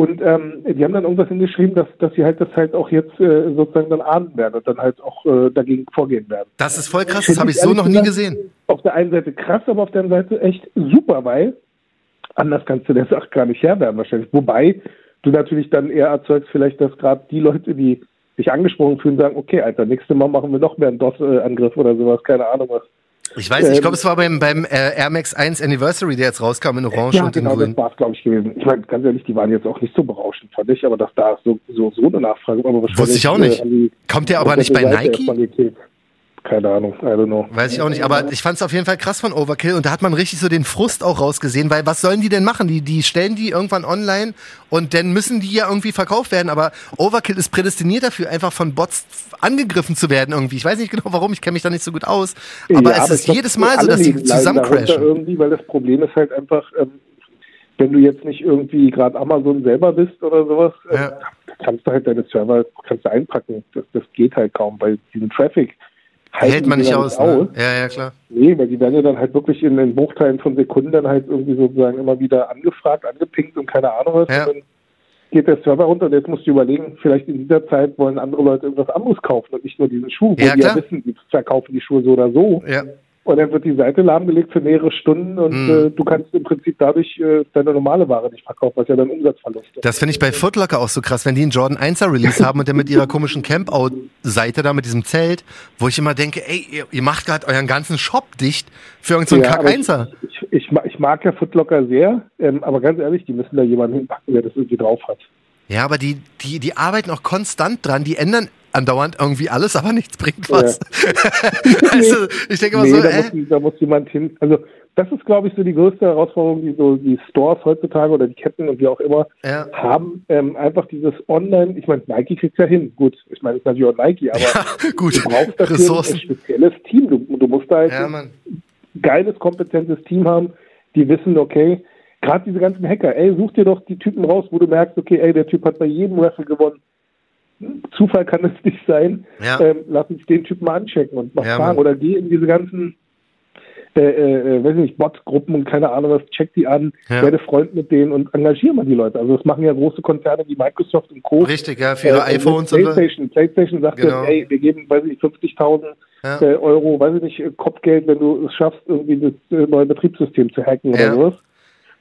Und ähm, die haben dann irgendwas hingeschrieben, dass, dass sie halt das halt auch jetzt äh, sozusagen dann ahnden werden und dann halt auch äh, dagegen vorgehen werden. Das ist voll krass, das habe ich so noch nie gesehen. Auf der einen Seite krass, aber auf der anderen Seite echt super, weil anders kannst du der Sache gar nicht Herr werden wahrscheinlich. Wobei du natürlich dann eher erzeugst vielleicht, dass gerade die Leute, die sich angesprochen fühlen, sagen, okay, Alter, nächstes Mal machen wir noch mehr einen DOS-Angriff oder sowas, keine Ahnung was. Ich weiß nicht, ich Ähm, glaube, es war beim, beim äh, Air Max 1 Anniversary, der jetzt rauskam in Orange Ja, und in genau, das Grün. war es, glaube ich, gewesen. Ich meine, ganz ehrlich, die waren jetzt auch nicht so berauschend, fand ich, aber dass da so, so, so eine Nachfrage war, aber Wusste ich auch nicht. äh, die Kommt der aber nicht bei Nike? Keine Ahnung, I don't know. Weiß ich auch nicht, aber ich fand es auf jeden Fall krass von Overkill und da hat man richtig so den Frust auch rausgesehen, weil was sollen die denn machen? Die, die stellen die irgendwann online und dann müssen die ja irgendwie verkauft werden, aber Overkill ist prädestiniert dafür, einfach von Bots angegriffen zu werden irgendwie. Ich weiß nicht genau warum, ich kenne mich da nicht so gut aus, aber Ja, es ist ich glaub, jedes Mal so, dass die zusammencrashen. irgendwie, weil das Problem ist halt einfach, ähm, wenn du jetzt nicht irgendwie gerade Amazon selber bist oder sowas, ähm, Ja. kannst du halt deine Server kannst du einpacken. Das, das geht halt kaum, weil diesen Traffic Hält man nicht ja aus, ne? Ja, ja, klar. Nee, weil die werden ja dann halt wirklich in den Bruchteilen von Sekunden dann halt irgendwie sozusagen immer wieder angefragt, angepinkt und keine Ahnung was. Ja. Und dann geht der Server runter und jetzt musst du überlegen, vielleicht in dieser Zeit wollen andere Leute irgendwas anderes kaufen und nicht nur diesen Schuh, wo Ja, die ja klar. wissen, die verkaufen die Schuhe so oder so. Ja. Und dann wird die Seite lahmgelegt für mehrere Stunden und Mhm. äh, du kannst im Prinzip dadurch äh, deine normale Ware nicht verkaufen, was ja dann Umsatzverlust ist. Das finde ich bei Footlocker auch so krass, wenn die einen Jordan 1er Release haben und dann mit ihrer komischen Campout-Seite da mit diesem Zelt, wo ich immer denke, ey, ihr, ihr macht gerade euren ganzen Shop dicht für irgendeinen so einen Kack aber 1er. ich, ich, ich mag ja Footlocker sehr, ähm, aber ganz ehrlich, die müssen da jemanden hinpacken, der das irgendwie drauf hat. Ja, aber die, die, die arbeiten auch konstant dran. Die ändern andauernd irgendwie alles, aber nichts bringt was. Ja. (laughs) also, ich denke immer nee, so, da, äh? muss, da muss jemand hin. Also das ist, glaube ich, so die größte Herausforderung, die so die Stores heutzutage oder die Ketten und wie auch immer ja. haben. Ähm, einfach dieses Online, ich meine, Nike kriegt ja hin. Gut, ich meine, es ist natürlich auch Nike, aber ja, (laughs) gut. du brauchst dafür Ressourcen. ein spezielles Team. Du, du musst da halt ja, ein geiles, kompetentes Team haben, die wissen, okay, gerade diese ganzen Hacker, ey, such dir doch die Typen raus, wo du merkst, okay, ey, der Typ hat bei jedem Raffle gewonnen. Zufall kann es nicht sein. Ja. Ähm, lass uns den Typen mal anchecken und mal fragen. Oder geh in diese ganzen äh, äh, weiß nicht, Bot-Gruppen und keine Ahnung was, check die an, ja. werde Freund mit denen und engagiere mal die Leute. Also das machen ja große Konzerne wie Microsoft und Co. Richtig, ja, für ihre äh, iPhones PlayStation. und PlayStation sagt genau. ey, wir geben, weiß ich nicht, 50.000 ja. äh, Euro, weiß ich nicht, äh, Kopfgeld, wenn du es schaffst, irgendwie das äh, neue Betriebssystem zu hacken ja. oder sowas.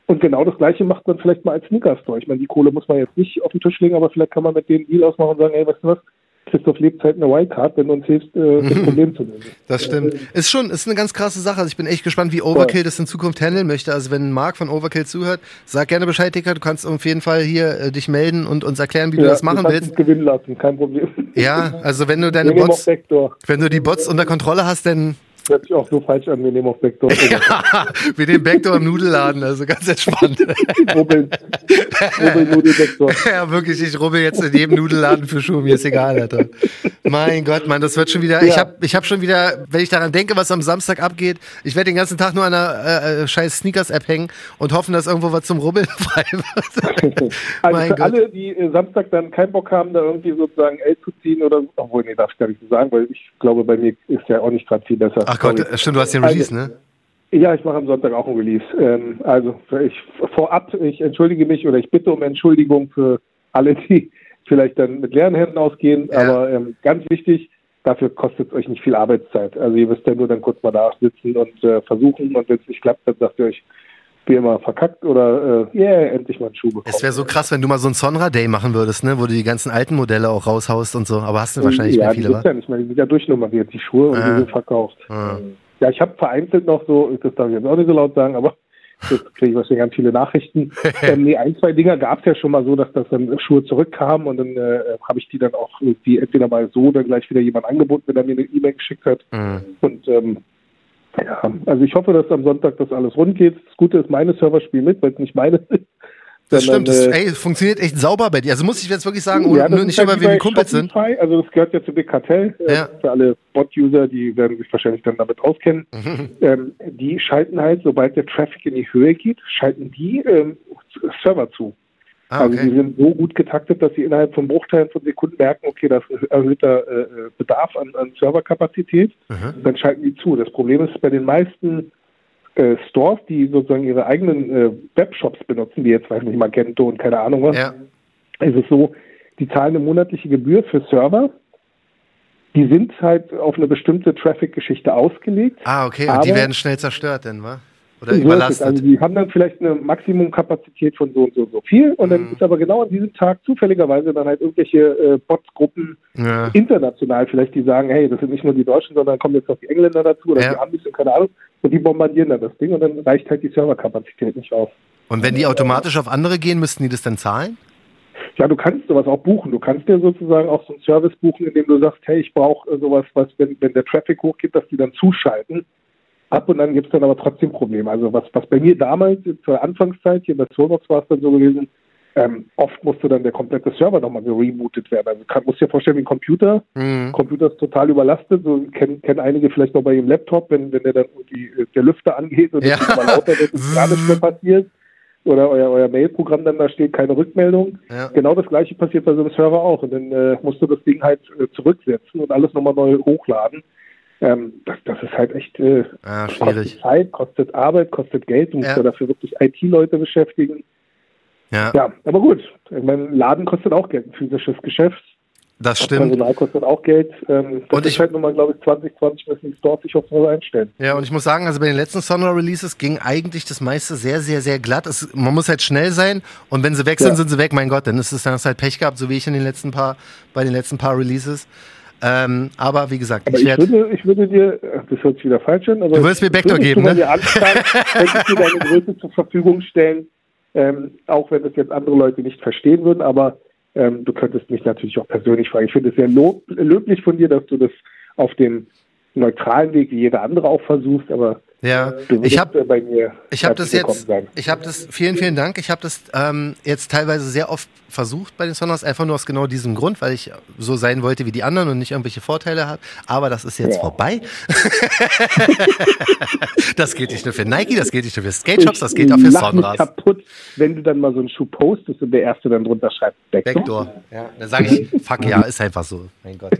Und genau das Gleiche macht man vielleicht mal als Sneaker-Store. Ich meine, die Kohle muss man jetzt nicht auf den Tisch legen, aber vielleicht kann man mit denen Deal ausmachen und sagen, ey, weißt du was, Christoph Lebzeit eine Wildcard, wenn du uns hilfst, äh, das Problem zu lösen. Das stimmt. Ist schon, ist eine ganz krasse Sache. Also ich bin echt gespannt, wie Overkill das in Zukunft handeln möchte. Also wenn Marc von Overkill zuhört, sag gerne Bescheid, Dicker. Du kannst auf jeden Fall hier äh, dich melden und uns erklären, wie ja, du das machen willst. gewinnen lassen, kein Problem. Ja, also wenn du deine Bots, wenn du die Bots unter Kontrolle hast, dann hört sich auch so falsch an, wir nehmen auf Backdoor. (laughs) ja, wir nehmen Backdoor im Nudelladen, also ganz entspannt. (laughs) Rubbeln. Rubbeln Nudelbackdoor. (laughs) Ja, wirklich, ich rubbel jetzt in jedem Nudelladen für Schuhe, mir ist egal, Alter. Mein Gott, Mann, das wird schon wieder, ja. ich habe ich hab schon wieder, wenn ich daran denke, was am Samstag abgeht, ich werde den ganzen Tag nur an einer äh, äh scheiß Sneakers-App hängen und hoffen, dass irgendwo was zum Rubbeln frei wird. also mein für Gott. alle, die äh, Samstag dann keinen Bock haben, da irgendwie sozusagen L zu ziehen oder, obwohl, nee, darf ich gar nicht so sagen, weil ich glaube, bei mir ist ja auch nicht gerade viel besser. Ach Gott, stimmt, du hast den Release, also, ne? Ja, ich mache am Sonntag auch ein Release. Ähm, also ich vorab, ich entschuldige mich oder ich bitte um Entschuldigung für alle, die vielleicht dann mit leeren Händen ausgehen. Ja. Aber ähm, ganz wichtig, dafür kostet es euch nicht viel Arbeitszeit. Also ihr müsst ja nur dann kurz mal da sitzen und äh, versuchen und wenn es nicht klappt, dann sagt ihr euch, wie immer verkackt oder äh, yeah, endlich mal einen Schuh bekommen. Es wäre so krass, wenn du mal so einen Sonra Day machen würdest, ne, wo du die ganzen alten Modelle auch raushaust und so. Aber hast du wahrscheinlich ja, mehr viele, wa? Ja, nicht mehr. Die sind ja durchnummeriert, die Schuhe, und ah. die sind verkauft. Ah. Ja, ich habe vereinzelt noch so, das darf ich jetzt auch nicht so laut sagen, aber (laughs) Jetzt kriege ich wahrscheinlich ganz viele Nachrichten. (laughs) ähm, nee, ein, zwei Dinger gab es ja schon mal so, dass das dann Schuhe zurückkamen und dann äh, habe ich die dann auch irgendwie entweder mal so oder gleich wieder jemand angeboten, wenn er mir eine E-Mail geschickt hat. Mhm. Und ähm, ja, also ich hoffe, dass am Sonntag das alles rund geht. Das Gute ist, meine Server spielen mit, weil es nicht meine sind. Das stimmt, das, äh, ey, funktioniert echt sauber bei dir. Also muss ich jetzt wirklich sagen, ja, nur nicht halt immer, wie wir Kumpels sind. Also das gehört ja zu Big Cartel. Ja. Für alle Bot-User, die werden sich wahrscheinlich dann damit auskennen. Mhm. Ähm, die schalten halt, sobald der Traffic in die Höhe geht, schalten die ähm, Server zu. Ah, also okay. Also die sind so gut getaktet, dass sie innerhalb von Bruchteilen von Sekunden merken, okay, das ist ein erhöhter äh, Bedarf an, an Serverkapazität. Mhm. Dann schalten die zu. Das Problem ist bei den meisten äh, Stores, die sozusagen ihre eigenen äh, Webshops benutzen, wie jetzt, weiß nicht, Magento und keine Ahnung was, ja. ist es so, die zahlen eine monatliche Gebühr für Server. Die sind halt auf eine bestimmte Traffic-Geschichte ausgelegt. Ah, okay, und die werden schnell zerstört, denn, wa? Oder so überlastet. Also die haben dann vielleicht eine Maximumkapazität von so und so und so viel und dann mhm. ist aber genau an diesem Tag zufälligerweise dann halt irgendwelche äh, Botsgruppen ja. international vielleicht, die sagen, hey, das sind nicht nur die Deutschen, sondern kommen jetzt noch die Engländer dazu oder ja. die Amis und keine Ahnung und die bombardieren dann das Ding und dann reicht halt die Serverkapazität nicht auf. Und wenn die automatisch auf andere gehen, müssten die das dann zahlen? Ja, du kannst sowas auch buchen. Du kannst dir sozusagen auch so einen Service buchen, indem du sagst, hey, ich brauche äh, sowas, was, wenn, wenn der Traffic hochgeht, dass die dann zuschalten. Ab und an gibt es dann aber trotzdem Probleme. Also was, was bei mir damals zur Anfangszeit hier bei Soulbox war es dann so gewesen, ähm, oft musste dann der komplette Server nochmal gerebootet werden. Also kann, musst dir vorstellen, wie ein Computer. Mhm. Computer ist total überlastet. So kennen, kennen einige vielleicht noch bei ihrem Laptop, wenn, wenn der dann die, der Lüfter angeht und ja. es immer lauter wird, ist gar nichts mehr (laughs) passiert. Oder euer, euer Mail-Programm dann da steht, keine Rückmeldung. Ja. Genau das gleiche passiert bei so einem Server auch. Und dann äh, musst du das Ding halt äh, zurücksetzen und alles nochmal neu hochladen. Ähm, das, das ist halt echt äh, ah, kostet Zeit, kostet Arbeit, kostet Geld. Du musst ja. ja dafür wirklich IT-Leute beschäftigen. Ja. ja, aber gut. Ich meine, Laden kostet auch Geld, ein physisches Geschäft. Das stimmt. Personal kostet auch Geld. Ähm, das und ich halt nochmal, glaube ich, 2020 müssen die Stores sich auf so einstellen. Ja, und ich muss sagen, also bei den letzten Sonora Releases ging eigentlich das meiste sehr, sehr, sehr glatt. Es, man muss halt schnell sein und wenn sie weg sind, ja. sind sie weg. Mein Gott, dann ist es dann halt Pech gehabt, so wie ich in den letzten paar, bei den letzten paar Releases. Ähm, aber wie gesagt, aber ich, ich, würde, ich würde dir, das hört sich wieder falsch an, aber du würdest mir Backdoor geben, ne? Anfragen, ich dir deine (laughs) Größe zur Verfügung stellen, ähm, auch wenn das jetzt andere Leute nicht verstehen würden, aber Ähm, du könntest mich natürlich auch persönlich fragen. Ich finde es sehr lob, löblich von dir, dass du das auf dem neutralen Weg wie jeder andere auch versuchst, aber ja, du ich habe bei mir ich habe das jetzt, sein. ich habe das, vielen, vielen Dank. Ich habe das ähm, jetzt teilweise sehr oft versucht bei den Sonos, einfach nur aus genau diesem Grund, weil ich so sein wollte wie die anderen und nicht irgendwelche Vorteile habe. Aber das ist jetzt Ja. vorbei. (laughs) das geht nicht nur für Nike, das geht nicht nur für Skate Shops, das geht auch für Sonos. kaputt, wenn du dann mal so einen Schuh postest und der Erste dann drunter schreibt, Backdoor. Backdoor. Ja, dann sage ich, (laughs) fuck ja, ist einfach so. Mein Gott.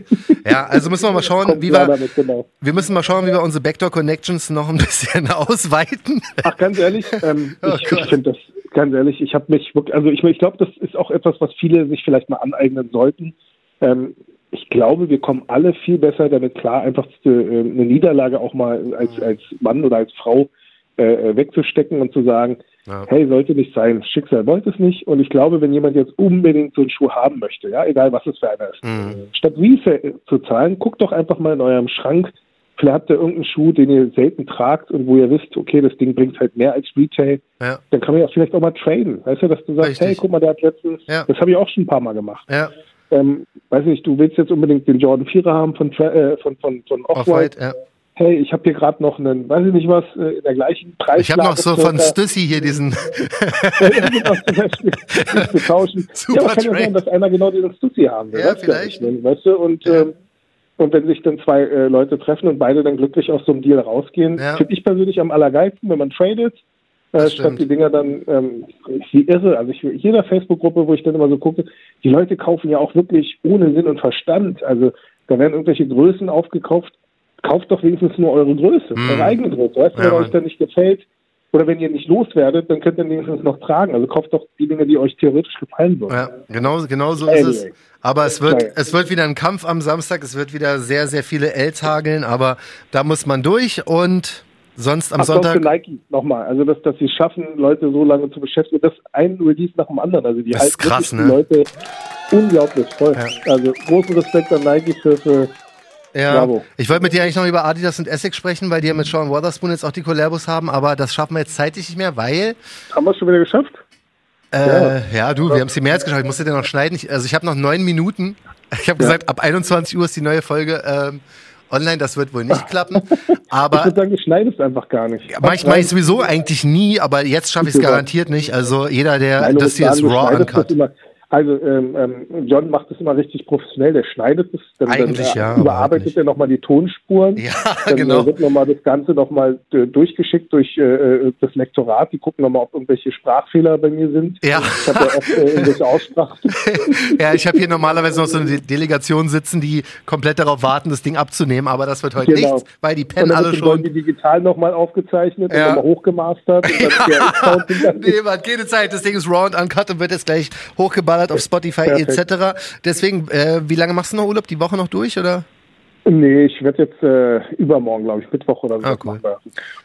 Ja, also müssen wir mal schauen, wie wir, damit, genau. wir müssen mal schauen, wie wir unsere Backdoor Connections noch ein bisschen (laughs) ausweiten. Ach, ganz ehrlich, ähm, Oh ich, ich finde das, ganz ehrlich, ich habe mich wirklich, also ich, ich glaube, das ist auch etwas, was viele sich vielleicht mal aneignen sollten. Ähm, ich glaube, wir kommen alle viel besser damit klar, einfach äh, eine Niederlage auch mal als, als Mann oder als Frau äh, wegzustecken und zu sagen, Ja. hey, sollte nicht sein, Schicksal wollte es nicht. Und ich glaube, wenn jemand jetzt unbedingt so einen Schuh haben möchte, ja, egal was es für einer ist, Mhm. statt Resale zu zahlen, guckt doch einfach mal in eurem Schrank. Vielleicht habt ihr irgendeinen Schuh, den ihr selten tragt und wo ihr wisst, okay, das Ding bringt halt mehr als Retail. Ja, Dann kann man ja vielleicht auch mal traden. Weißt du, dass du sagst, Richtig. hey, guck mal, der hat letztens, Ja. das habe ich auch schon ein paar Mal gemacht. ja, Ähm, weiß nicht, du willst jetzt unbedingt den Jordan 4er haben von, äh, von, von, von Off-White. Ja. Hey, ich habe hier gerade noch einen, weiß ich nicht was, äh, in der gleichen Preislage. Ich habe noch so von. Stussy hier diesen. (laughs) (laughs) Nicht zu tauschen. Super ja, aber kann ja sein, dass einer genau diesen Stussy haben will. Ja, vielleicht. nicht, Weißt du, und, ähm, und wenn sich dann zwei äh, Leute treffen und beide dann glücklich aus so einem Deal rausgehen, Ja. finde ich persönlich am allergeilsten, wenn man tradet, äh, statt die Dinger dann ähm, wie irre. Also ich jeder Facebook-Gruppe, wo ich dann immer so gucke, die Leute kaufen ja auch wirklich ohne Sinn und Verstand. Also da werden irgendwelche Größen aufgekauft. Kauft doch wenigstens nur eure Größe, Mm. eure eigene Größe. Weißt du, Ja, wenn euch dann nicht gefällt, oder wenn ihr nicht loswerdet, dann könnt ihr wenigstens noch tragen. Also kauft doch die Dinge, die euch theoretisch gefallen würden. Ja, genau, genau so ist es. Aber es wird, es wird wieder ein Kampf am Samstag. Es wird wieder sehr, sehr viele Els hageln. Aber da muss man durch. Und sonst am Ach, doch für Sonntag. Nike nochmal. Also, dass, dass sie schaffen, Leute so lange zu beschäftigen. Das ein Release nach dem anderen. Also, die Das halten krass, ne? die Leute unglaublich voll. Ja. Also, großen Respekt an Nike für, für Ja, Bravo. ich wollte mit dir eigentlich noch über Adidas und Essex sprechen, weil die ja mit Sean Wotherspoon jetzt auch die Collabos haben. Aber das schaffen wir jetzt zeitlich nicht mehr, weil. haben wir es schon wieder geschafft? Äh, ja. du, wir haben es dir mehr als geschafft. Ich musste dir noch schneiden. Ich, also ich habe noch neun Minuten. Ich habe gesagt, ab 21 Uhr ist die neue Folge ähm, online. Das wird wohl nicht klappen. Ich Aber würde sagen, du schneidest einfach gar nicht. ich, mach ich sowieso eigentlich nie. Aber jetzt schaffe ich es garantiert nicht. Also jeder, der Nein, das hier ist raw. Immer, also ähm, ähm, John macht das immer richtig professionell, der schneidet es, dann, Eigentlich dann ja, überarbeitet er nochmal die Tonspuren. Ja, (laughs) dann genau. äh, wird nochmal das Ganze nochmal äh, durchgeschickt durch äh, äh, das Lektorat. Die gucken nochmal, ob irgendwelche Sprachfehler bei mir sind. Ja. Ich habe ja oft äh, irgendwelche Aussprachen. (laughs) ja, ich habe hier normalerweise noch so eine De Delegation sitzen, die komplett darauf warten, das Ding abzunehmen. Aber das wird heute Genau. nichts, weil die pennen dann alle schon. Dolby digital nochmal aufgezeichnet Ja. und nochmal hochgemastert. Und dann (laughs) dann Nee, man, keine Zeit. Das Ding ist raw und uncut und wird jetzt gleich hochgeballert auf Spotify Perfekt. etc. Deswegen, äh, wie lange machst du noch Urlaub? Die Woche noch durch oder? Nee, ich werde jetzt äh, übermorgen, glaube ich, Mittwoch oder so Ah, cool.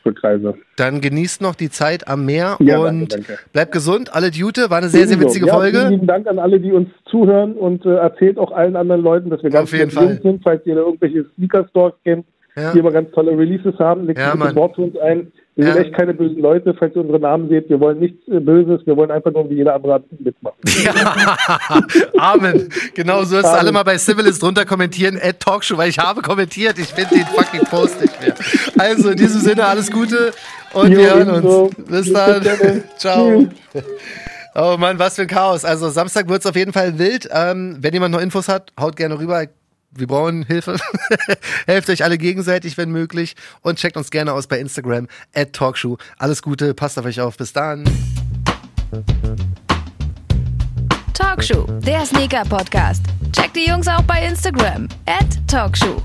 Rückreise. Dann genießt noch die Zeit am Meer Ja, und danke, danke. bleibt gesund. Alle Jute, war eine sehr, sehr witzige ja, Folge. Vielen lieben Dank an alle, die uns zuhören und äh, erzählt auch allen anderen Leuten, dass wir ganz Fall. sind, falls ihr da irgendwelche Sneaker-Stores kennt, Ja. die immer ganz tolle Releases haben. Legt Ja, ein. Wort zu uns ein. Wir sind echt keine bösen Leute, falls ihr unsere Namen seht. Wir wollen nichts äh, Böses, wir wollen einfach nur wie jeder andere mitmachen. (laughs) Ja, Amen. Genau so ist. Alle mal bei Civilist drunter kommentieren, at Talkshow, weil ich habe kommentiert. Ich finde den fucking Post nicht mehr. Also in diesem Sinne alles Gute und Jo, wir hören uns. Bis Bis dann. dann. (laughs) Ciao. Oh Mann, was für ein Chaos. Also Samstag wird es auf jeden Fall wild. Ähm, wenn jemand noch Infos hat, haut gerne rüber. Wir brauchen Hilfe. (laughs) Helft euch alle gegenseitig, wenn möglich. Und checkt uns gerne aus bei Instagram, at Talkshow. Alles Gute, passt auf euch auf. Bis dann. Talkshow, der Sneaker-Podcast. Checkt die Jungs auch bei Instagram. At Talkshow.